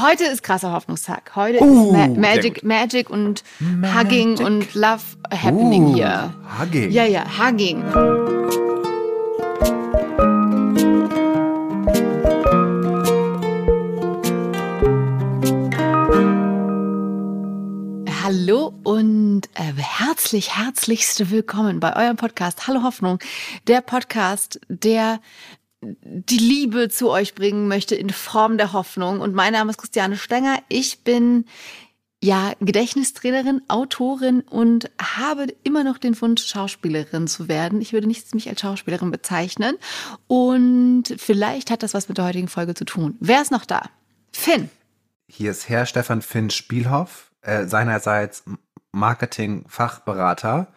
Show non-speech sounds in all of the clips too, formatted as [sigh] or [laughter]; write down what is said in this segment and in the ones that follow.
Heute ist krasser Hoffnungstag. Heute Uh, ist Ma Magic. Magic und Magic. Hugging und Love happening Uh, hier. Hugging. Ja, ja, Hugging. Hallo und äh, herzlich, herzlichst willkommen bei eurem Podcast Hallo Hoffnung, der Podcast, der die Liebe zu euch bringen möchte in Form der Hoffnung. Und mein Name ist Christiane Stenger. Ich bin ja Gedächtnistrainerin, Autorin und habe immer noch den Wunsch, Schauspielerin zu werden. Ich würde nicht mich als Schauspielerin bezeichnen. Und vielleicht hat das was mit der heutigen Folge zu tun. Wer ist noch da? Finn. Hier ist Herr Stefan Finn Spielhoff, äh, seinerseits Marketing-Fachberater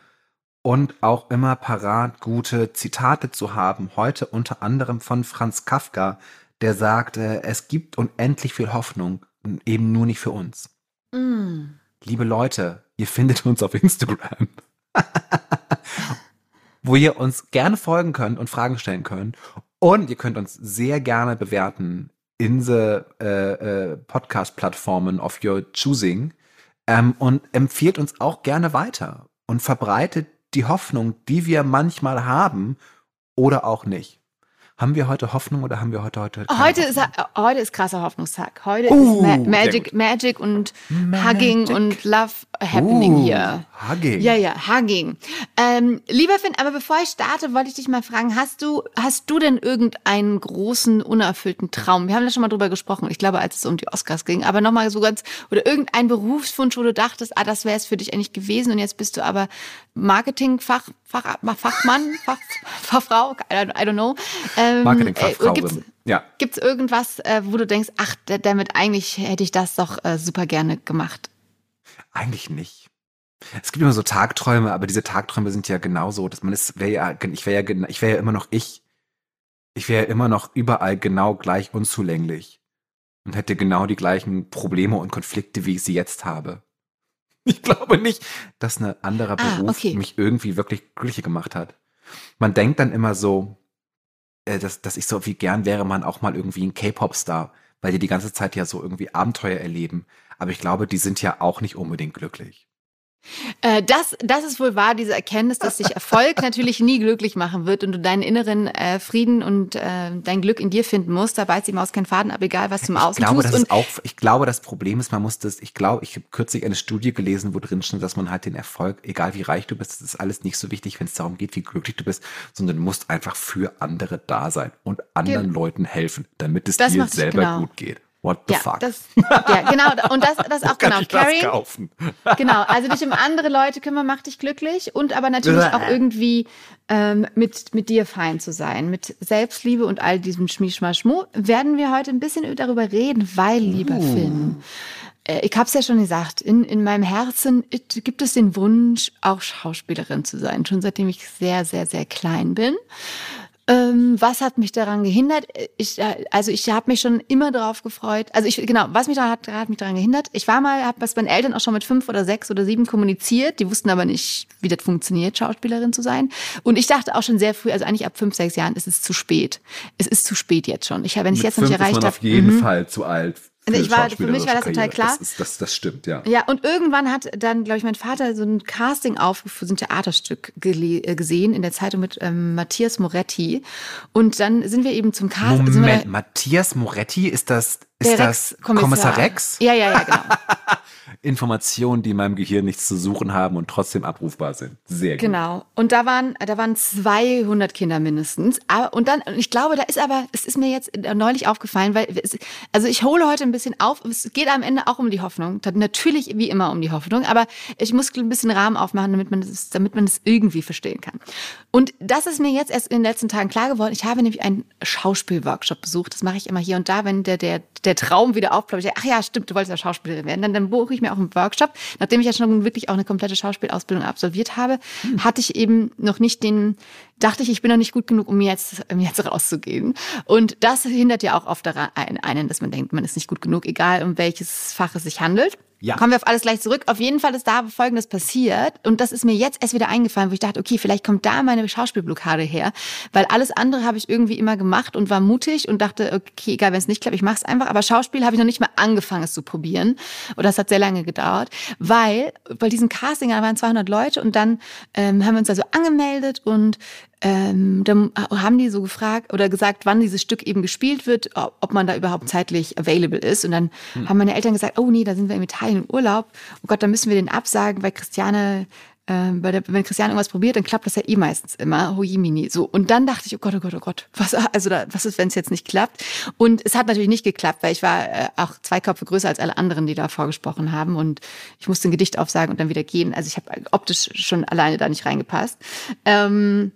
und auch immer parat, gute Zitate zu haben. Heute unter anderem von Franz Kafka, der sagt, äh, es gibt unendlich viel Hoffnung, eben nur nicht für uns. Mm. Liebe Leute, ihr findet uns auf Instagram, [laughs] wo ihr uns gerne folgen könnt und Fragen stellen könnt. Und ihr könnt uns sehr gerne bewerten in the äh, äh, Podcast-Plattformen of your choosing. Ähm, und empfiehlt uns auch gerne weiter und verbreitet die Hoffnung, die wir manchmal haben oder auch nicht. Haben wir heute Hoffnung oder haben wir heute heute Heute ist, Hoffnung? heute ist krasser Hoffnungstag. Heute Uh, ist Ma Magic. Magic und Magic. Hugging und Love happening Uh, hier. Hugging. Ja, ja, Hugging. Ähm, lieber Finn, aber bevor ich starte, wollte ich dich mal fragen, hast du, hast du denn irgendeinen großen, unerfüllten Traum? Wir haben da schon mal drüber gesprochen, ich glaube, als es um die Oscars ging, aber nochmal so ganz, oder irgendein Berufswunsch, wo du dachtest, ah, das wäre es für dich eigentlich gewesen und jetzt bist du aber Marketing-Fach, Fach, Fachmann, [laughs] Fach, Fachfrau, I don't, I don't know. Ähm, Marketingfachfrau. äh, gibt's, ja. Gibt's irgendwas, äh, wo du denkst, ach, da- damit eigentlich hätte ich das doch äh, super gerne gemacht? Eigentlich nicht. Es gibt immer so Tagträume, aber diese Tagträume sind ja genauso, dass man ist, wäre ja, ich wäre ja, ich wäre ja immer noch ich. Ich wäre ja immer noch überall genau gleich unzulänglich und hätte genau die gleichen Probleme und Konflikte, wie ich sie jetzt habe. [laughs] Ich glaube nicht, dass ein anderer Ah, Beruf okay. mich irgendwie wirklich glücklicher gemacht hat. Man denkt dann immer so, äh, dass, dass ich so wie gern wäre man auch mal irgendwie ein K-Pop-Star, weil die die ganze Zeit ja so irgendwie Abenteuer erleben. Aber ich glaube, die sind ja auch nicht unbedingt glücklich. Äh, das, das ist wohl wahr, diese Erkenntnis, dass sich Erfolg [laughs] natürlich nie glücklich machen wird und du deinen inneren äh, Frieden und äh, dein Glück in dir finden musst. Da beißt die Maus keinen Faden ab, egal was du im Ich Außen glaube, tust. das ist auch, ich glaube, das Problem ist, man muss das, ich glaube, ich habe kürzlich eine Studie gelesen, wo drin stand, dass man halt den Erfolg, egal wie reich du bist, das ist alles nicht so wichtig, wenn es darum geht, wie glücklich du bist, sondern du musst einfach für andere da sein und anderen Ge- Leuten helfen, damit es Das dir selber genau. gut geht. What the ja, fuck? das, ja, genau. Und das, das [laughs] auch genau. Caring, kaufen? [laughs] Genau, also dich um andere Leute kümmern macht dich glücklich und aber natürlich auch irgendwie ähm, mit, mit dir fein zu sein. Mit Selbstliebe und all diesem Schmischmaschmu werden wir heute ein bisschen darüber reden, weil, lieber Uh. Finn, äh, ich hab's ja schon gesagt, in, in meinem Herzen gibt es den Wunsch, auch Schauspielerin zu sein, schon seitdem ich sehr, sehr, sehr klein bin. Ähm, was hat mich daran gehindert? Ich, äh, also ich habe mich schon immer darauf gefreut. Also ich genau, was mich daran hat, hat mich daran gehindert. Ich war mal, habe das meinen Eltern auch schon mit fünf oder sechs oder sieben kommuniziert. Die wussten aber nicht, wie das funktioniert, Schauspielerin zu sein. Und ich dachte auch schon sehr früh, also eigentlich ab fünf, sechs Jahren, ist es zu spät. Es ist zu spät jetzt schon. Ich, wenn ich jetzt noch nicht erreicht habe, auf jeden mhm. Fall zu alt. Für ich war- für mich war das total klar. Das, ist, das, das stimmt, ja. Ja, und irgendwann hat dann, glaube ich, mein Vater so ein Casting aufgeführt, so ein Theaterstück äh, gesehen in der Zeitung mit ähm, Matthias Moretti. Und dann sind wir eben zum Casting. Moment, Matthias Moretti, ist das, der ist das Rex-Kommissar. Kommissar Rex? Ja, ja, ja, genau. [laughs] Informationen, die in meinem Gehirn nichts zu suchen haben und trotzdem abrufbar sind. Sehr gut. Genau. Und da waren, da waren 200 Kinder mindestens. Aber, und dann, ich glaube, da ist aber, es ist mir jetzt neulich aufgefallen, weil, es, also ich hole heute ein bisschen auf. Es geht am Ende auch um die Hoffnung. Natürlich wie immer um die Hoffnung. Aber ich muss ein bisschen Rahmen aufmachen, damit man es, damit man es irgendwie verstehen kann. Und das ist mir jetzt erst in den letzten Tagen klar geworden. Ich habe nämlich einen Schauspielworkshop besucht. Das mache ich immer hier und da, wenn der, der, der Traum wieder aufploppt. Ach ja, stimmt, du wolltest ja Schauspielerin werden. Dann, dann buche ich mir auch einen Workshop. Nachdem ich ja schon wirklich auch eine komplette Schauspielausbildung absolviert habe, hatte ich eben noch nicht den, dachte ich, ich bin noch nicht gut genug, um jetzt, um jetzt rauszugehen. Und das hindert ja auch oft daran einen, dass man denkt, man ist nicht gut genug, egal um welches Fach es sich handelt. Ja. Kommen wir auf alles gleich zurück. Auf jeden Fall ist da Folgendes passiert. Und das ist mir jetzt erst wieder eingefallen, wo ich dachte, okay, vielleicht kommt da meine Schauspielblockade her. Weil alles andere habe ich irgendwie immer gemacht und war mutig und dachte, okay, egal, wenn es nicht klappt, ich mache es einfach. Aber Schauspiel habe ich noch nicht mal angefangen, es zu probieren. Und das hat sehr lange gedauert. Weil bei diesem Casting, da waren 200 Leute und dann ähm, haben wir uns also angemeldet und ähm, dann haben die so gefragt oder gesagt, wann dieses Stück eben gespielt wird, ob man da überhaupt zeitlich available ist. Und dann hm. haben meine Eltern gesagt, oh nee, da sind wir in Italien im Urlaub. Oh Gott, da müssen wir den absagen, weil Christiane äh, der, wenn Christian irgendwas probiert, dann klappt das ja eh meistens immer. Hojimini. So. Und dann dachte ich, oh Gott, oh Gott, oh Gott, was, also da, was ist, wenn es jetzt nicht klappt? Und es hat natürlich nicht geklappt, weil ich war äh, auch zwei Köpfe größer als alle anderen, die da vorgesprochen haben. Und ich musste ein Gedicht aufsagen und dann wieder gehen. Also ich habe optisch schon alleine da nicht reingepasst. Ähm,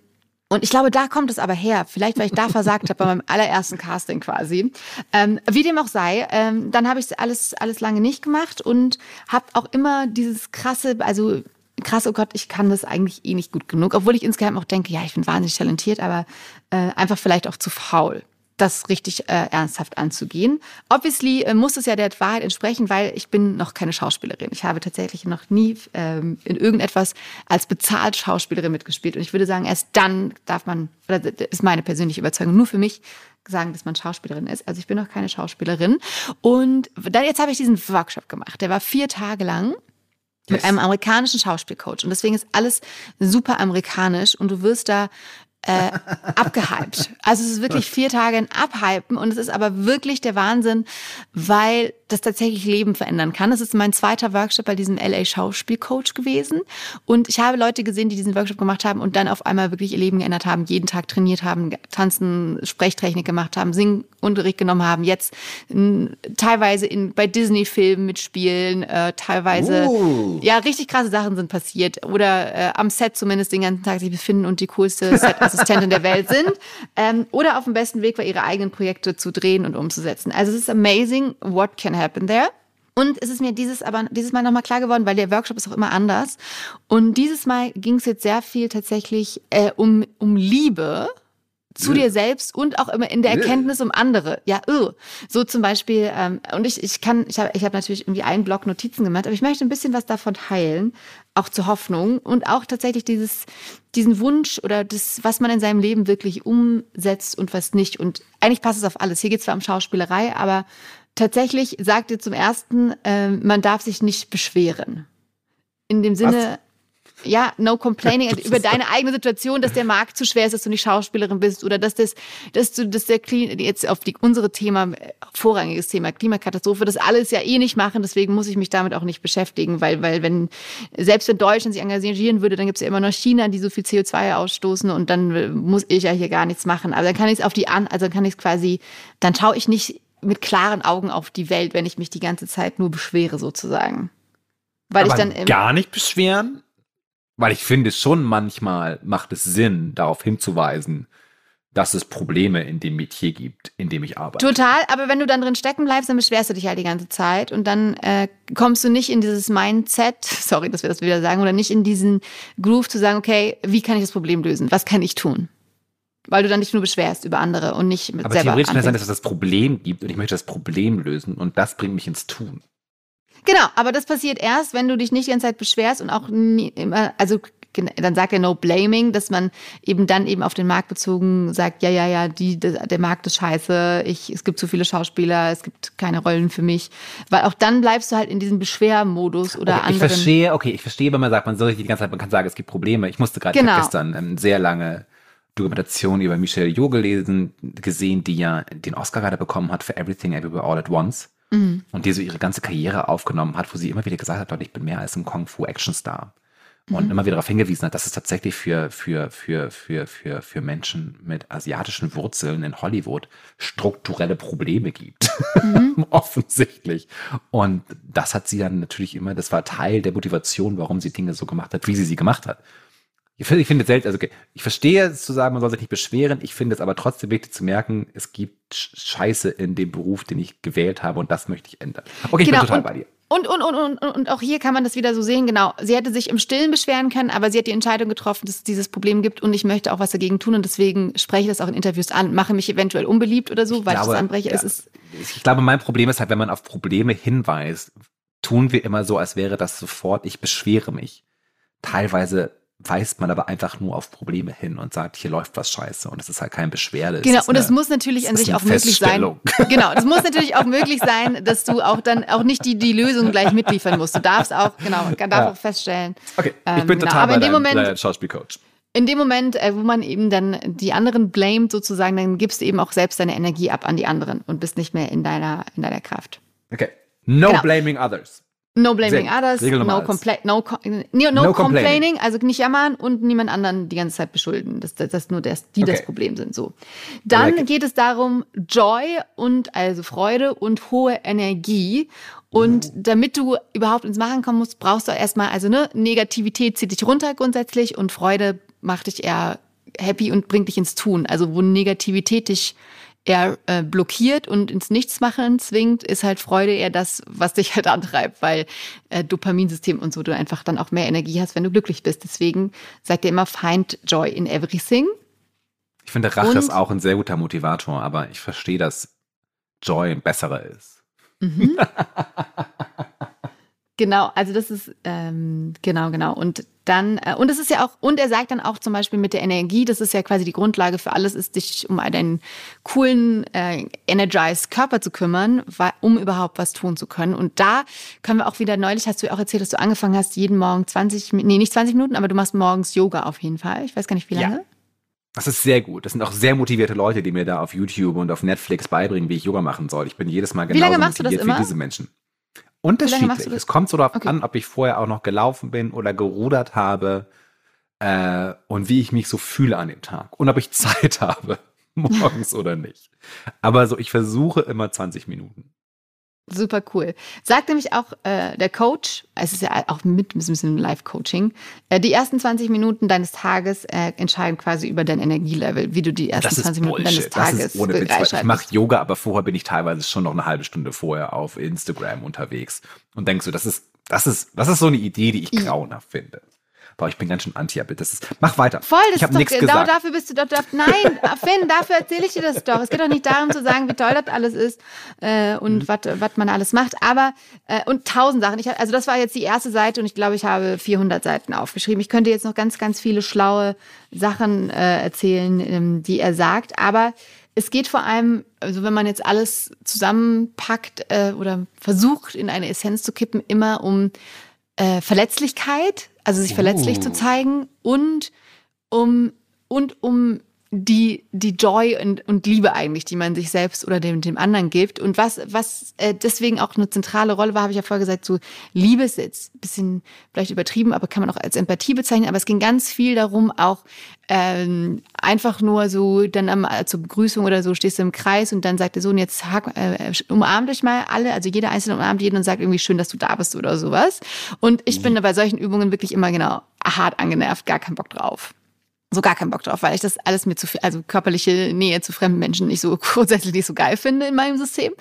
und ich glaube, da kommt es aber her. Vielleicht, weil ich da [laughs] versagt habe bei meinem allerersten Casting quasi. Ähm, wie dem auch sei, ähm, dann habe ich alles alles lange nicht gemacht und habe auch immer dieses krasse, also krass, oh Gott, ich kann das eigentlich eh nicht gut genug, obwohl ich insgeheim auch denke, ja, ich bin wahnsinnig talentiert, aber äh, einfach vielleicht auch zu faul das richtig äh, ernsthaft anzugehen. Obviously äh, muss es ja der Wahrheit entsprechen, weil ich bin noch keine Schauspielerin. Ich habe tatsächlich noch nie ähm, in irgendetwas als bezahlt Schauspielerin mitgespielt. Und ich würde sagen, erst dann darf man, oder das ist meine persönliche Überzeugung, nur für mich sagen, dass man Schauspielerin ist. Also ich bin noch keine Schauspielerin. Und dann jetzt habe ich diesen Workshop gemacht. Der war vier Tage lang mit einem amerikanischen Schauspielcoach. Und deswegen ist alles super amerikanisch und du wirst da äh, abgehypt. Also es ist wirklich vier Tage ein Abhypen und es ist aber wirklich der Wahnsinn, weil das tatsächlich Leben verändern kann. Das ist mein zweiter Workshop bei diesem LA Schauspielcoach gewesen und ich habe Leute gesehen, die diesen Workshop gemacht haben und dann auf einmal wirklich ihr Leben geändert haben, jeden Tag trainiert haben, tanzen, Sprechtechnik gemacht haben, Singunterricht genommen haben, jetzt in, teilweise in bei Disney Filmen mitspielen, äh, teilweise uh. ja richtig krasse Sachen sind passiert oder äh, am Set zumindest den ganzen Tag sich befinden und die coolste [laughs] Set Assistentin der Welt sind ähm, oder auf dem besten Weg war, ihre eigenen Projekte zu drehen und umzusetzen. Also es ist amazing, what can happen there. Und es ist mir dieses aber dieses Mal nochmal klar geworden, weil der Workshop ist auch immer anders. Und dieses Mal ging es jetzt sehr viel tatsächlich äh, um, um Liebe zu dir selbst und auch immer in der Erkenntnis um andere. Ja, uh. so zum Beispiel, ähm, und ich, ich kann, ich habe ich hab natürlich irgendwie einen Block Notizen gemacht, aber ich möchte ein bisschen was davon teilen, auch zur Hoffnung und auch tatsächlich dieses, diesen Wunsch oder das, was man in seinem Leben wirklich umsetzt und was nicht. Und eigentlich passt es auf alles. Hier geht es zwar um Schauspielerei, aber tatsächlich sagt ihr zum ersten, äh, man darf sich nicht beschweren. In dem Sinne, ja, no complaining [laughs] über deine eigene Situation, dass der Markt zu schwer ist, dass du nicht Schauspielerin bist oder dass das, dass du, dass der Klima, jetzt auf die, unsere Thema, vorrangiges Thema Klimakatastrophe, das alles ja eh nicht machen, deswegen muss ich mich damit auch nicht beschäftigen, weil, weil wenn, selbst wenn Deutschland sich engagieren würde, dann gibt es ja immer noch China, die so viel CO2 ausstoßen und dann muss ich ja hier gar nichts machen. Aber dann kann ich es auf die an, also dann kann ich es quasi, dann schaue ich nicht mit klaren Augen auf die Welt, wenn ich mich die ganze Zeit nur beschwere sozusagen. Weil Aber ich dann gar nicht beschweren? Weil ich finde schon manchmal macht es Sinn, darauf hinzuweisen, dass es Probleme in dem Metier gibt, in dem ich arbeite. Total, aber wenn du dann drin stecken bleibst, dann beschwerst du dich halt die ganze Zeit und dann äh, kommst du nicht in dieses Mindset, [laughs] sorry, dass wir das wieder sagen, oder nicht in diesen Groove zu sagen, okay, wie kann ich das Problem lösen? Was kann ich tun? Weil du dann nicht nur beschwerst über andere und nicht mit aber selber theoretisch kann es sein, dass es das Problem gibt und ich möchte das Problem lösen und das bringt mich ins Tun. Genau, aber das passiert erst, wenn du dich nicht die ganze Zeit beschwerst und auch nie, immer, also dann sagt er no blaming, dass man eben dann eben auf den Markt bezogen sagt, ja, ja, ja, die, der Markt ist scheiße, ich, es gibt zu viele Schauspieler, es gibt keine Rollen für mich. Weil auch dann bleibst du halt in diesem Beschwermodus oder okay, anderen. Ich verstehe, okay, ich verstehe, wenn man sagt, man soll sich die ganze Zeit, man kann sagen, es gibt Probleme. Ich musste gerade genau. gestern ähm, sehr lange Dokumentation über Michelle Yeoh gelesen, gesehen, die ja den Oscar gerade bekommen hat für Everything Everywhere All at Once. Mhm. Und die so ihre ganze Karriere aufgenommen hat, wo sie immer wieder gesagt hat, Leute, ich bin mehr als ein Kung-Fu-Action-Star. Und mhm. immer wieder darauf hingewiesen hat, dass es tatsächlich für, für, für, für, für, für Menschen mit asiatischen Wurzeln in Hollywood strukturelle Probleme gibt. Mhm. [laughs] Offensichtlich. Und das hat sie dann natürlich immer, das war Teil der Motivation, warum sie Dinge so gemacht hat, wie sie sie gemacht hat. Ich finde, ich finde es selten, also ich verstehe es zu sagen, man soll sich nicht beschweren. Ich finde es aber trotzdem wichtig zu merken, es gibt Scheiße in dem Beruf, den ich gewählt habe und das möchte ich ändern. Okay, ich genau, bin total bei dir. Und, und, und, und, und auch hier kann man das wieder so sehen, genau. Sie hätte sich im Stillen beschweren können, aber sie hat die Entscheidung getroffen, dass es dieses Problem gibt und ich möchte auch was dagegen tun und deswegen spreche ich das auch in Interviews an, mache mich eventuell unbeliebt oder so, weil ich, glaube, ich das anbreche. Ja, ich glaube, mein Problem ist halt, wenn man auf Probleme hinweist, tun wir immer so, als wäre das sofort, ich beschwere mich. Teilweise weist man aber einfach nur auf Probleme hin und sagt, hier läuft was scheiße und es ist halt kein Beschwerde. Genau, und es muss natürlich an sich auch möglich sein. [laughs] Genau, es muss natürlich auch möglich sein, dass du auch dann auch nicht die, die Lösung gleich mitliefern musst. Du darfst auch, genau, darf ja. auch feststellen. Okay, ich bin ähm, total genau. aber in dem Moment, Schauspielcoach. In dem Moment, äh, wo man eben dann die anderen blamet sozusagen, dann gibst du eben auch selbst deine Energie ab an die anderen und bist nicht mehr in deiner, in deiner Kraft. Okay. No genau. blaming others. No blaming others, no, compla no, no, no, complaining, also nicht jammern und niemand anderen die ganze Zeit beschulden. Das, das, das nur das, die okay. das Problem sind. So. Dann like geht es darum, Joy und also Freude und hohe Energie. Und damit du überhaupt ins Machen kommen musst, brauchst du erstmal, also ne, Negativität zieht dich runter grundsätzlich und Freude macht dich eher happy und bringt dich ins Tun. Also wo Negativität dich eher äh, blockiert und ins Nichtsmachen zwingt, ist halt Freude eher das, was dich halt antreibt, weil äh, Dopaminsystem und so du einfach dann auch mehr Energie hast, wenn du glücklich bist. Deswegen sagt ihr immer, find joy in everything. Ich finde, Rache und, ist auch ein sehr guter Motivator, aber ich verstehe, dass Joy ein besserer ist. Mhm. [laughs] Genau, also das ist ähm, genau, genau. Und dann, äh, und es ist ja auch, und er sagt dann auch zum Beispiel mit der Energie, das ist ja quasi die Grundlage für alles, ist dich um deinen coolen, äh, energized Körper zu kümmern, weil, um überhaupt was tun zu können. Und da können wir auch wieder, neulich hast du ja auch erzählt, dass du angefangen hast, jeden Morgen 20, nee, nicht 20 Minuten, aber du machst morgens Yoga auf jeden Fall. Ich weiß gar nicht, wie lange. Ja. Das ist sehr gut. Das sind auch sehr motivierte Leute, die mir da auf YouTube und auf Netflix beibringen, wie ich Yoga machen soll. Ich bin jedes Mal genauso motiviert wie diese Menschen. Unterschiedlich. Es kommt so darauf okay. an, ob ich vorher auch noch gelaufen bin oder gerudert habe äh, und wie ich mich so fühle an dem Tag und ob ich [laughs] Zeit habe, morgens oder nicht. Aber so, ich versuche immer 20 Minuten. Super cool. Sagt nämlich auch äh, der Coach, es ist ja auch mit ein bisschen Live-Coaching, äh, die ersten 20 Minuten deines Tages äh, entscheiden quasi über dein Energielevel, wie du die ersten 20 Minuten deines Tages das ist ohne Witz, Ich mache Yoga, aber vorher bin ich teilweise schon noch eine halbe Stunde vorher auf Instagram unterwegs und denkst so, das ist, das ist, das ist so eine Idee, die ich grauenhaft finde. Boah, ich bin ganz schön anti Das ist, mach weiter. Voll, das ich habe nichts genau gesagt. dafür bist du doch, nein, [laughs] Finn, dafür erzähle ich dir das doch. Es geht doch nicht darum zu sagen, wie toll das alles ist äh, und mhm. was man alles macht, aber äh, und tausend Sachen. Ich, also das war jetzt die erste Seite und ich glaube, ich habe 400 Seiten aufgeschrieben. Ich könnte jetzt noch ganz, ganz viele schlaue Sachen äh, erzählen, ähm, die er sagt, aber es geht vor allem, also wenn man jetzt alles zusammenpackt äh, oder versucht in eine Essenz zu kippen, immer um äh, Verletzlichkeit, also sich verletzlich zu oh. zeigen und um und um die, die Joy und, und Liebe eigentlich, die man sich selbst oder dem, dem anderen gibt. Und was, was äh, deswegen auch eine zentrale Rolle war, habe ich ja vorher gesagt, so Liebe ist jetzt ein bisschen vielleicht übertrieben, aber kann man auch als Empathie bezeichnen. Aber es ging ganz viel darum, auch ähm, einfach nur so dann am, äh, zur Begrüßung oder so stehst du im Kreis und dann sagt der Sohn, jetzt äh, umarmt euch mal alle, also jeder Einzelne umarmt jeden und sagt irgendwie schön, dass du da bist oder sowas. Und ich mhm. bin bei solchen Übungen wirklich immer genau hart angenervt, gar keinen Bock drauf so gar keinen Bock drauf, weil ich das alles mir zu viel, also körperliche Nähe zu fremden Menschen nicht so [laughs] grundsätzlich nicht so geil finde in meinem System.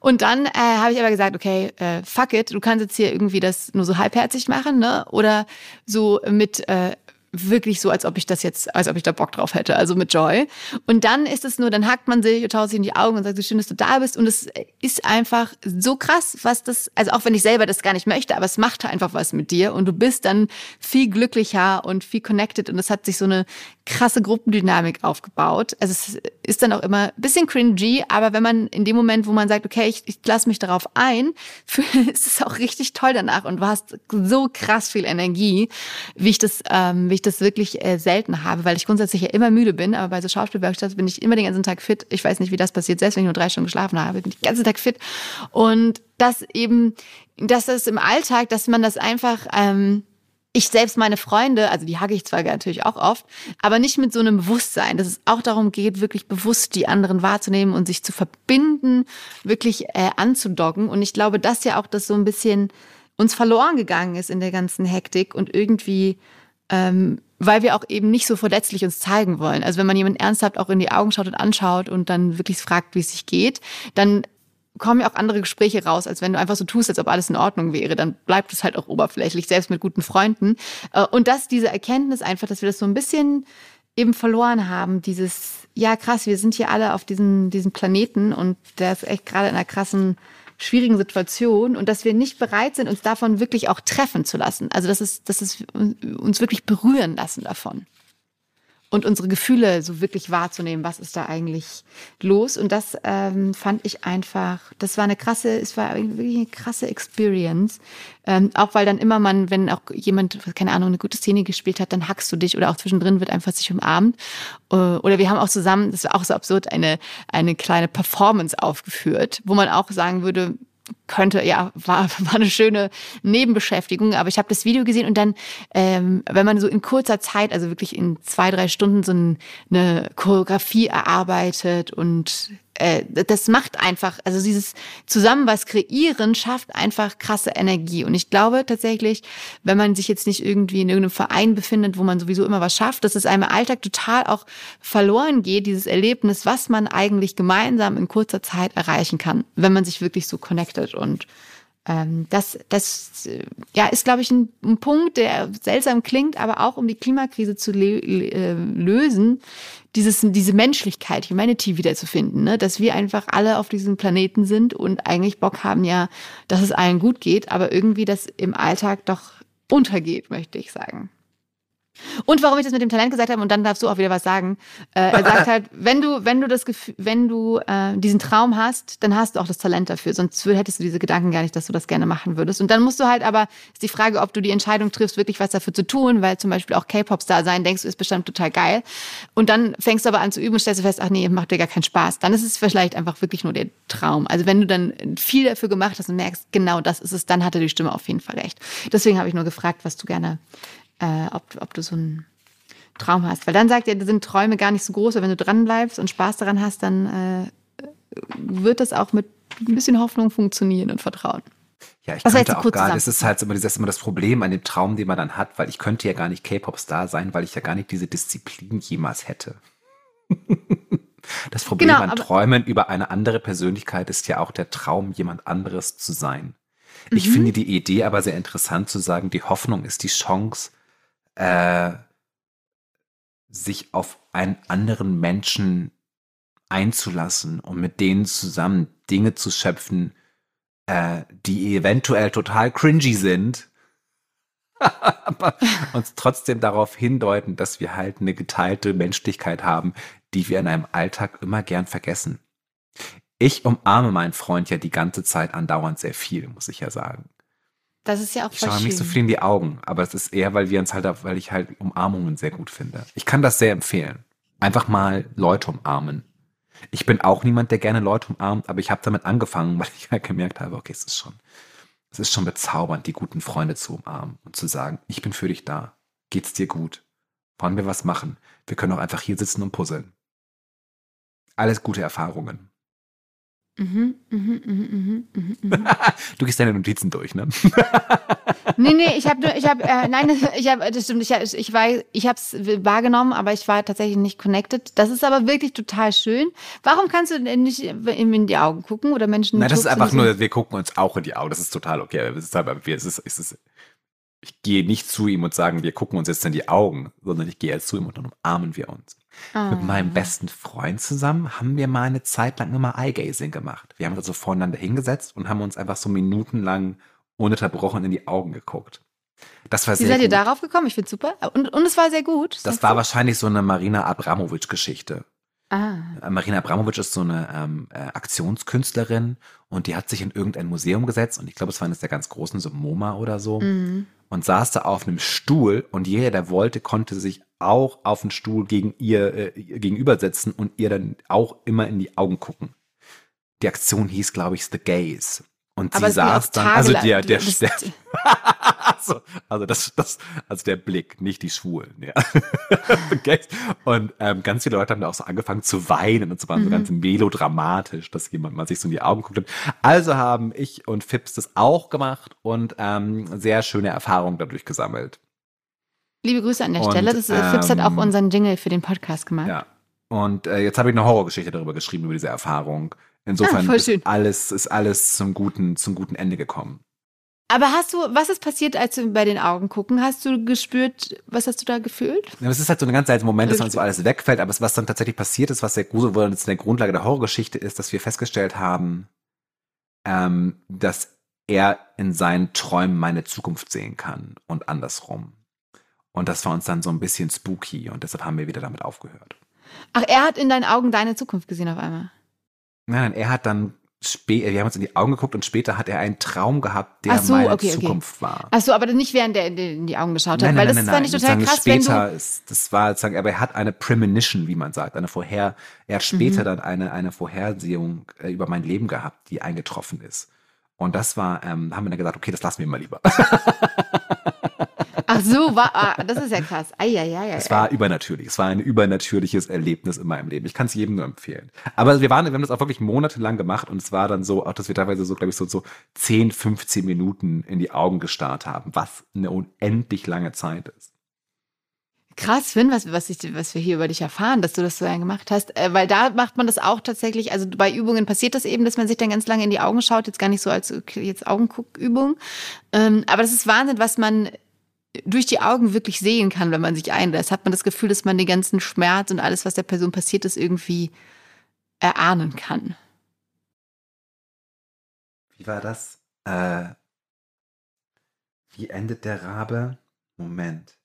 Und dann äh, habe ich aber gesagt, okay, äh, fuck it, du kannst jetzt hier irgendwie das nur so halbherzig machen, ne? Oder so mit äh, wirklich so, als ob ich das jetzt, als ob ich da Bock drauf hätte, also mit Joy. Und dann ist es nur, dann hackt man sich und tauscht sich in die Augen und sagt, so schön, dass du da bist. Und es ist einfach so krass, was das, also auch wenn ich selber das gar nicht möchte, aber es macht einfach was mit dir und du bist dann viel glücklicher und viel connected und es hat sich so eine krasse Gruppendynamik aufgebaut. Also es ist dann auch immer ein bisschen cringy, aber wenn man in dem Moment, wo man sagt, okay, ich, ich lasse mich darauf ein, [laughs] ist es auch richtig toll danach und du hast so krass viel Energie, wie ich das, ähm, wie ich das wirklich äh, selten habe, weil ich grundsätzlich ja immer müde bin, aber bei so Schauspielwerkstatt bin ich immer den ganzen Tag fit. Ich weiß nicht, wie das passiert, selbst wenn ich nur drei Stunden geschlafen habe, bin ich den ganzen Tag fit. Und das eben, dass das im Alltag, dass man das einfach ähm, ich selbst meine Freunde, also die hacke ich zwar natürlich auch oft, aber nicht mit so einem Bewusstsein, dass es auch darum geht, wirklich bewusst die anderen wahrzunehmen und sich zu verbinden, wirklich äh, anzudocken. Und ich glaube, dass ja auch das so ein bisschen uns verloren gegangen ist in der ganzen Hektik und irgendwie, ähm, weil wir auch eben nicht so verletzlich uns zeigen wollen. Also wenn man jemand ernsthaft auch in die Augen schaut und anschaut und dann wirklich fragt, wie es sich geht, dann kommen ja auch andere Gespräche raus, als wenn du einfach so tust, als ob alles in Ordnung wäre. Dann bleibt es halt auch oberflächlich, selbst mit guten Freunden. Äh, und dass diese Erkenntnis einfach, dass wir das so ein bisschen eben verloren haben, dieses, ja krass, wir sind hier alle auf diesem, diesem Planeten und der ist echt gerade in einer krassen schwierigen Situation und dass wir nicht bereit sind, uns davon wirklich auch treffen zu lassen. Also dass es, dass es uns wirklich berühren lassen davon und unsere Gefühle so wirklich wahrzunehmen, was ist da eigentlich los. Und das ähm, fand ich einfach, das war eine krasse, es war wirklich eine krasse Experience. Ähm, auch weil dann immer man, wenn auch jemand, keine Ahnung, eine gute Szene gespielt hat, dann hackst du dich oder auch zwischendrin wird einfach sich umarmt. Äh, oder wir haben auch zusammen, das war auch so absurd, eine, eine kleine Performance aufgeführt, wo man auch sagen würde, könnte, ja, war, war eine schöne Nebenbeschäftigung, aber ich habe das Video gesehen und dann, ähm, wenn man so in kurzer Zeit, also wirklich in zwei, drei Stunden so eine Choreografie erarbeitet und äh, das macht einfach, also dieses zusammen was kreieren schafft einfach krasse Energie. Und ich glaube tatsächlich, wenn man sich jetzt nicht irgendwie in irgendeinem Verein befindet, wo man sowieso immer was schafft, dass es einem Alltag total auch verloren geht, dieses Erlebnis, was man eigentlich gemeinsam in kurzer Zeit erreichen kann, wenn man sich wirklich so connected. Und das, das ja, ist, glaube ich, ein, ein, Punkt, der seltsam klingt, aber auch um die Klimakrise zu äh, lösen, dieses, diese Menschlichkeit, Humanity wiederzufinden, ne? dass wir einfach alle auf diesem Planeten sind und eigentlich Bock haben ja, dass es allen gut geht, aber irgendwie das im Alltag doch untergeht, möchte ich sagen. Und warum ich das mit dem Talent gesagt habe, und dann darfst du auch wieder was sagen. Äh, er sagt [laughs] halt, wenn du, wenn du das Gefühl, wenn du äh, diesen Traum hast, dann hast du auch das Talent dafür. Sonst hättest du diese Gedanken gar nicht, dass du das gerne machen würdest. Und dann musst du halt aber, ist die Frage, ob du die Entscheidung triffst, wirklich was dafür zu tun, weil zum Beispiel auch K-Pop-Star sein, denkst du, ist bestimmt total geil. Und dann fängst du aber an zu üben und stellst du fest, ach nee, macht dir gar keinen Spaß. Dann ist es vielleicht einfach wirklich nur der Traum. Also wenn du dann viel dafür gemacht hast und merkst, genau das ist es, dann hatte die Stimme auf jeden Fall recht. Deswegen habe ich nur gefragt, was du gerne äh, ob, ob du so einen Traum hast. Weil dann sagt er, sind Träume gar nicht so groß, aber wenn du dranbleibst und Spaß daran hast, dann äh, wird das auch mit ein bisschen Hoffnung funktionieren und Vertrauen. Ja, ich Was könnte auch gar nicht. Es ist halt immer, das ist immer das Problem an dem Traum, den man dann hat, weil ich könnte ja gar nicht K-Pop-Star sein, weil ich ja gar nicht diese Disziplin jemals hätte. das Problem genau, an Träumen über eine andere Persönlichkeit ist ja auch der Traum, jemand anderes zu sein. Ich mhm. finde die Idee aber sehr interessant zu sagen, die Hoffnung ist die Chance, äh, sich auf einen anderen Menschen einzulassen und mit denen zusammen Dinge zu schöpfen, äh, die eventuell total cringy sind, [laughs] aber uns trotzdem darauf hindeuten, dass wir halt eine geteilte Menschlichkeit haben, die wir in einem Alltag immer gern vergessen. Ich umarme meinen Freund ja die ganze Zeit andauernd sehr viel, muss ich ja sagen. Das ist ja auch Ich schaue nicht so viel in die Augen, aber es ist eher, weil wir uns halt, weil ich halt Umarmungen sehr gut finde. Ich kann das sehr empfehlen. Einfach mal Leute umarmen. Ich bin auch niemand, der gerne Leute umarmt, aber ich habe damit angefangen, [laughs] weil ich halt gemerkt habe, okay, es ist schon, es ist schon bezaubernd, die guten Freunde zu umarmen und zu sagen, ich bin für dich da. Geht's dir gut? Wollen wir was machen? Wir können auch einfach hier sitzen und puzzeln. Alles gute Erfahrungen. Mhm, mhm, mhm, mhm, mhm. [laughs] du gehst deine Notizen durch, ne? [laughs] nee, nee, ich habe ich habe äh, nein, ich habe das stimmt, ich ich war ich habe es wahrgenommen, aber ich war tatsächlich nicht connected. Das ist aber wirklich total schön. Warum kannst du denn nicht ihm in die Augen gucken oder Menschen Nein, das ist einfach nur wir gucken uns auch in die Augen. Das ist total okay. Es ist aber es ist, es ist ich gehe nicht zu ihm und sagen, wir gucken uns jetzt in die Augen, sondern ich gehe jetzt zu ihm und dann umarmen wir uns. Oh. Mit meinem besten Freund zusammen haben wir mal eine Zeit lang immer Eye-Gazing gemacht. Wir haben uns so voneinander hingesetzt und haben uns einfach so minutenlang ununterbrochen in die Augen geguckt. Das war Wie seid gut. ihr darauf gekommen? Ich finde super. Und, und es war sehr gut. Das war wahrscheinlich so eine Marina Abramovic-Geschichte. Ah. Äh, Marina Abramovic ist so eine ähm, äh, Aktionskünstlerin und die hat sich in irgendein Museum gesetzt und ich glaube, es war eines der ganz großen, so MoMA oder so. Mhm. Und saß da auf einem Stuhl und jeder, der wollte, konnte sich auch auf den Stuhl gegen ihr äh, gegenübersetzen und ihr dann auch immer in die Augen gucken. Die Aktion hieß, glaube ich, The Gaze. Und sie saß dann, also der, der, der, [laughs] also, also das, das, also der Blick, nicht die Schwulen, ja. [laughs] und ähm, ganz viele Leute haben da auch so angefangen zu weinen und so waren mhm. so ganz melodramatisch, dass jemand mal sich so in die Augen guckt. Also haben ich und Fips das auch gemacht und ähm, sehr schöne Erfahrungen dadurch gesammelt. Liebe Grüße an der und, Stelle. Das, ähm, Fips hat auch ähm, unseren Jingle für den Podcast gemacht. Ja. Und äh, jetzt habe ich eine Horrorgeschichte darüber geschrieben, über diese Erfahrung. Insofern [laughs] ah, ist alles, ist alles zum guten, zum guten Ende gekommen. Aber hast du, was ist passiert, als du bei den Augen gucken? Hast du gespürt, was hast du da gefühlt? Ja, es ist halt so ein ganz seltener Moment, dass dann so alles wegfällt, aber was dann tatsächlich passiert ist, was der Grusel, wo dann der Grundlage der Horrorgeschichte ist, dass wir festgestellt haben, ähm, dass er in seinen Träumen meine Zukunft sehen kann und andersrum. Und das war uns dann so ein bisschen spooky und deshalb haben wir wieder damit aufgehört. Ach, er hat in deinen Augen deine Zukunft gesehen auf einmal. Nein, nein, er hat dann spä- wir haben uns in die Augen geguckt und später hat er einen Traum gehabt, der so, meine okay, okay. Zukunft war. Ach so, aber nicht während er in die- in die Augen geschaut hat, weil das fand ich total krass, wenn später du ist, das war sozusagen, aber er hat eine Premonition, wie man sagt, eine Vorher, er hat Mhm. später dann eine, eine Vorhersehung äh, über mein Leben gehabt, die eingetroffen ist. Und das war, ähm, haben wir dann gesagt, okay, das lassen wir mal lieber. [laughs] Ach so, war, ah, das ist ja krass. Eieiei. Es war übernatürlich. Es war ein übernatürliches Erlebnis in meinem Leben. Ich kann es jedem nur empfehlen. Aber wir waren, wir haben das auch wirklich monatelang gemacht und es war dann so, auch dass wir teilweise so, glaube ich, so, so 10, 15 Minuten in die Augen gestarrt haben, was eine unendlich lange Zeit ist. Krass, Finn, was, was, ich, was wir hier über dich erfahren, dass du das so lange gemacht hast. Äh, weil da macht man das auch tatsächlich, also bei Übungen passiert das eben, dass man sich dann ganz lange in die Augen schaut, jetzt gar nicht so als okay, jetzt Augenguckübung. Ähm, aber das ist Wahnsinn, was man durch die Augen wirklich sehen kann, wenn man sich einlässt. Hat man das Gefühl, dass man den ganzen Schmerz und alles, was der Person passiert ist, irgendwie erahnen kann. Wie war das? Äh, wie endet der Rabe? Moment.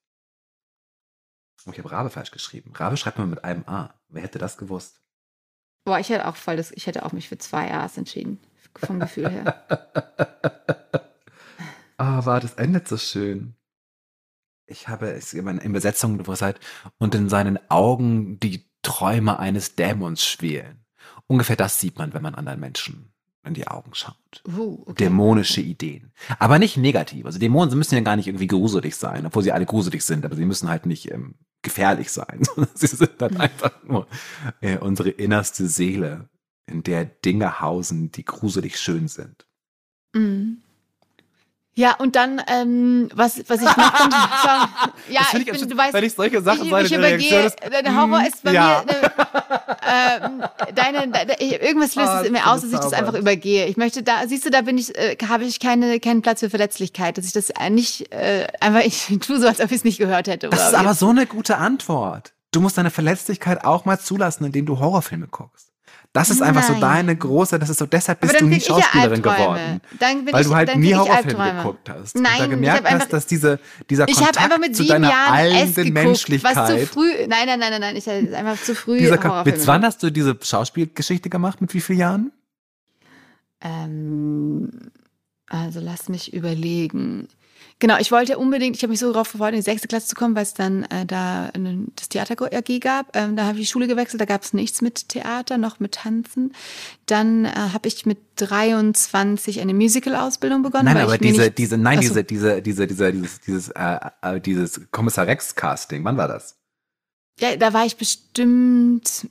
Oh, ich habe Rabe falsch geschrieben. Rabe schreibt man mit einem A. Wer hätte das gewusst? Boah, ich hätte auch voll das, ich hätte auch mich für zwei A's entschieden. Vom Gefühl her. [laughs] Ah, war das endet so schön. Ich habe es in Übersetzung, wo es halt, und in seinen Augen die Träume eines Dämons schwelen. Ungefähr das sieht man, wenn man anderen Menschen in die Augen schaut. Uh, okay. Dämonische Ideen. Aber nicht negativ. Also Dämonen müssen ja gar nicht irgendwie gruselig sein, obwohl sie alle gruselig sind, aber sie müssen halt nicht ähm, gefährlich sein, [laughs] sondern sie sind dann einfach nur äh, unsere innerste Seele, in der Dinge hausen, die gruselig schön sind. Mhm. Ja, und dann, ähm, was, was ich noch von, [laughs] ja, find ich bin, du weißt, wenn ich solche Sachen ich, ich übergehe, ist, dein Horror mm, ist bei ja. mir, ne, ähm, deine, de, irgendwas löst Ah, es in mir aus, dass ich das einfach übergehe. Ich möchte da, siehst du, da bin ich, äh, habe ich keine, keinen Platz für Verletzlichkeit, dass ich das äh, nicht, äh, einfach, ich [laughs] tue so, als ob ich es nicht gehört hätte. Das ist aber so eine gute Antwort. Du musst deine Verletzlichkeit auch mal zulassen, indem du Horrorfilme guckst. Das ist einfach so Nein. deine große, das ist so, deshalb bist du nie ja Schauspielerin geworden. Weil ich, du halt nie Horrorfilme geguckt hast. Nein, und da ich gemerkt hab einfach- hast, dass diese, dieser Ich Kontakt habe einfach mit zu sieben deiner geguckt, Menschlichkeit. was zu früh, nein, nein, nein, nein, nein, ich habe einfach zu früh dieser Horrorfilme Mit wann hast du diese Schauspielgeschichte gemacht? Mit wie vielen Jahren? Ähm, also lass mich überlegen. Genau, ich wollte unbedingt, ich habe mich so darauf gefreut, in die sechste Klasse zu kommen, weil es dann äh, da eine, das Theater AG gab. Ähm, da habe ich die Schule gewechselt, da gab es nichts mit Theater, noch mit Tanzen. Dann äh, habe ich mit 23 eine Musical-Ausbildung begonnen. Nein, aber diese, nicht- diese, nein, diese, diese, diese, diese, dieses, dieses, äh, äh, dieses Kommissar Rex-Casting, wann war das? Ja, da war ich bestimmt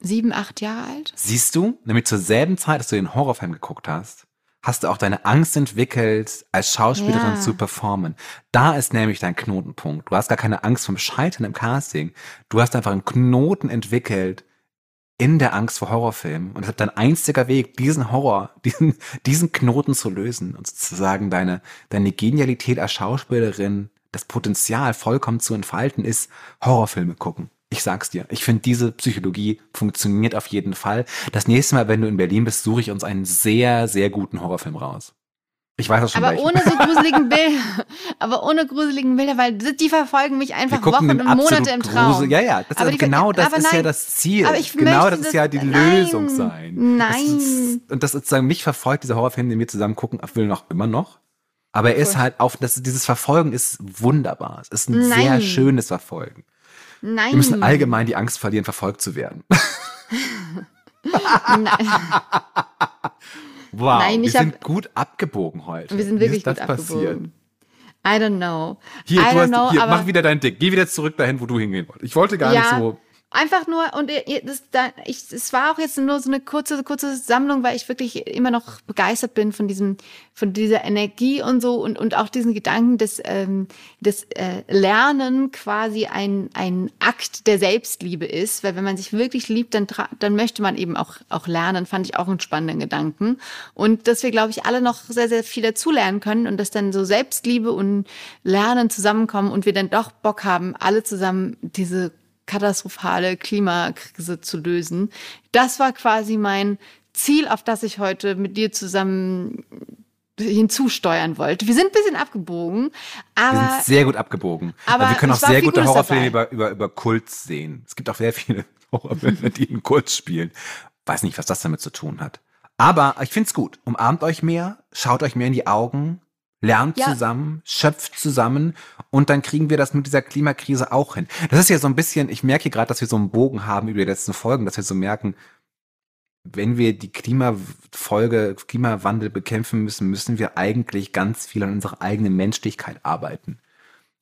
sieben, acht Jahre alt. Siehst du, nämlich zur selben Zeit, dass du den Horrorfilm geguckt hast, hast du auch deine Angst entwickelt, als Schauspielerin Ja. zu performen. Da ist nämlich dein Knotenpunkt. Du hast gar keine Angst vom Scheitern im Casting. Du hast einfach einen Knoten entwickelt in der Angst vor Horrorfilmen. Und es ist dein einziger Weg, diesen Horror, [laughs] diesen, diesen Knoten zu lösen und sozusagen deine, deine Genialität als Schauspielerin, das Potenzial vollkommen zu entfalten, ist Horrorfilme gucken. Ich sag's dir. Ich finde, diese Psychologie funktioniert auf jeden Fall. Das nächste Mal, wenn du in Berlin bist, suche ich uns einen sehr, sehr guten Horrorfilm raus. Ich weiß auch schon Aber welchen. ohne so [laughs] gruseligen Bilder. Aber ohne gruseligen Bilder, weil die verfolgen mich einfach Wochen und Monate im Traum. Grusel- Ja, ja, das Aber ist die- genau das aber ist ja nein, das Ziel. aber ich genau möchte das ist das- ja die nein, Lösung sein. nein. Das ist, und das sozusagen mich verfolgt, dieser Horrorfilm, den wir zusammen gucken, will noch immer noch. Aber er ist halt auf, das, dieses Verfolgen ist wunderbar. Es ist ein sehr Nein. schönes Verfolgen. Nein. Wir müssen allgemein die Angst verlieren, verfolgt zu werden. [laughs] Wow, Nein, wir hab- sind gut abgebogen heute. Wir sind Wie wirklich ist das gut passiert? abgebogen. I don't know. Hier, I du don't hast, know, hier mach wieder dein Dick. Geh wieder zurück dahin, wo du hingehen wolltest. Ich wollte gar Ja. nicht so. Einfach nur, und das, da, ich, es war auch jetzt nur so eine kurze, kurze Sammlung, weil ich wirklich immer noch begeistert bin von diesem, von dieser Energie und so und, und auch diesen Gedanken des, ähm, des äh, Lernen quasi ein, ein Akt der Selbstliebe ist, weil wenn man sich wirklich liebt, dann, dann möchte man eben auch, auch lernen, fand ich auch einen spannenden Gedanken. Und dass wir, glaube ich, alle noch sehr, sehr viel dazulernen können und dass dann so Selbstliebe und Lernen zusammenkommen und wir dann doch Bock haben, alle zusammen diese katastrophale Klimakrise zu lösen. Das war quasi mein Ziel, auf das ich heute mit dir zusammen hinzusteuern wollte. Wir sind ein bisschen abgebogen, aber. Wir sind sehr gut abgebogen. Aber wir können auch sehr gute Horrorfilme über, über, über Kult sehen. Es gibt auch sehr viele [laughs] Horrorfilme, die in Kult spielen. Weiß nicht, was das damit zu tun hat. Aber ich find's gut. Umarmt euch mehr, schaut euch mehr in die Augen, lernt ja. zusammen, schöpft zusammen und dann kriegen wir das mit dieser Klimakrise auch hin. Das ist ja so ein bisschen, ich merke gerade, dass wir so einen Bogen haben über die letzten Folgen, dass wir so merken, wenn wir die Klimafolge, Klimawandel bekämpfen müssen, müssen wir eigentlich ganz viel an unserer eigenen Menschlichkeit arbeiten.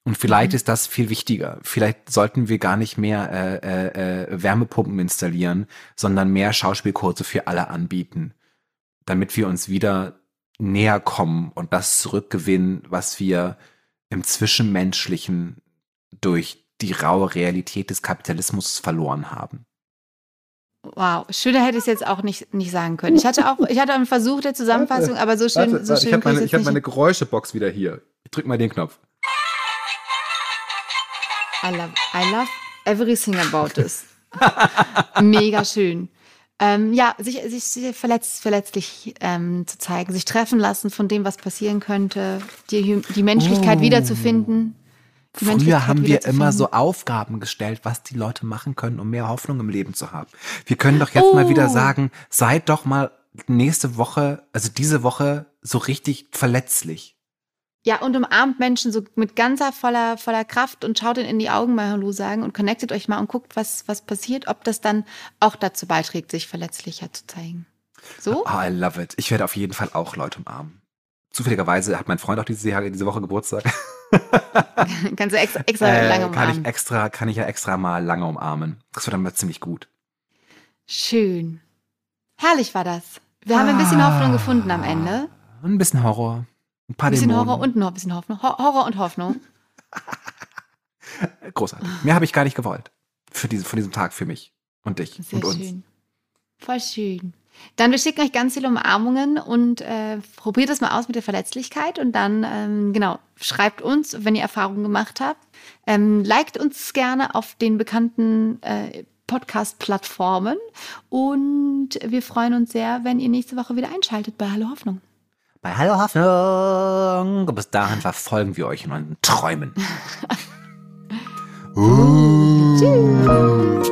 Und vielleicht mhm. ist das viel wichtiger. Vielleicht sollten wir gar nicht mehr äh, äh, äh, Wärmepumpen installieren, sondern mehr Schauspielkurse für alle anbieten, damit wir uns wieder näher kommen und das zurückgewinnen, was wir im Zwischenmenschlichen durch die raue Realität des Kapitalismus verloren haben. Wow, schöner hätte ich es jetzt auch nicht, nicht sagen können. Ich hatte auch, ich hatte einen Versuch der Zusammenfassung, aber so schön, warte, so schön. Ich habe meine, ich hab meine Geräuschebox wieder hier. Ich drück mal den Knopf. I love, I love everything about this. [laughs] Mega schön. Ähm, ja, sich, sich verletzt, verletzlich ähm, zu zeigen, sich treffen lassen von dem, was passieren könnte, die, die Menschlichkeit oh. wiederzufinden. Früher haben wir immer so Aufgaben gestellt, was die Leute machen können, um mehr Hoffnung im Leben zu haben. Wir können doch jetzt oh. mal wieder oh. sagen, seid doch mal nächste Woche, also diese Woche so richtig verletzlich. Ja, und umarmt Menschen so mit ganzer voller, voller Kraft und schaut ihnen in die Augen mal Hallo sagen und connectet euch mal und guckt, was, was passiert, ob das dann auch dazu beiträgt, sich verletzlicher zu zeigen. So? Oh, I love it. Ich werde auf jeden Fall auch Leute umarmen. Zufälligerweise hat mein Freund auch diese, diese Woche Geburtstag. [laughs] Kannst du extra, extra äh, lange umarmen? Kann ich extra, kann ich ja extra mal lange umarmen. Das wird dann mal ziemlich gut. Schön. Herrlich war das. Wir ah, haben ein bisschen Hoffnung gefunden am Ende. Ein bisschen Horror. Ein paar ein bisschen Dämonen. Horror und noch ein bisschen Hoffnung. Horror und Hoffnung. [laughs] Großartig. Mehr habe ich gar nicht gewollt. Für diese, von diesem Tag für mich und dich Sehr und uns. Schön. Voll schön. Dann wir schicken euch ganz viele Umarmungen und äh, probiert das mal aus mit der Verletzlichkeit und dann, ähm, genau, schreibt uns, wenn ihr Erfahrungen gemacht habt. Ähm, liked uns gerne auf den bekannten äh, Podcast-Plattformen und wir freuen uns sehr, wenn ihr nächste Woche wieder einschaltet bei Hallo Hoffnung bei Hallo Hoffnung. Und bis dahin verfolgen wir euch in euren Träumen. [laughs] Tschüss.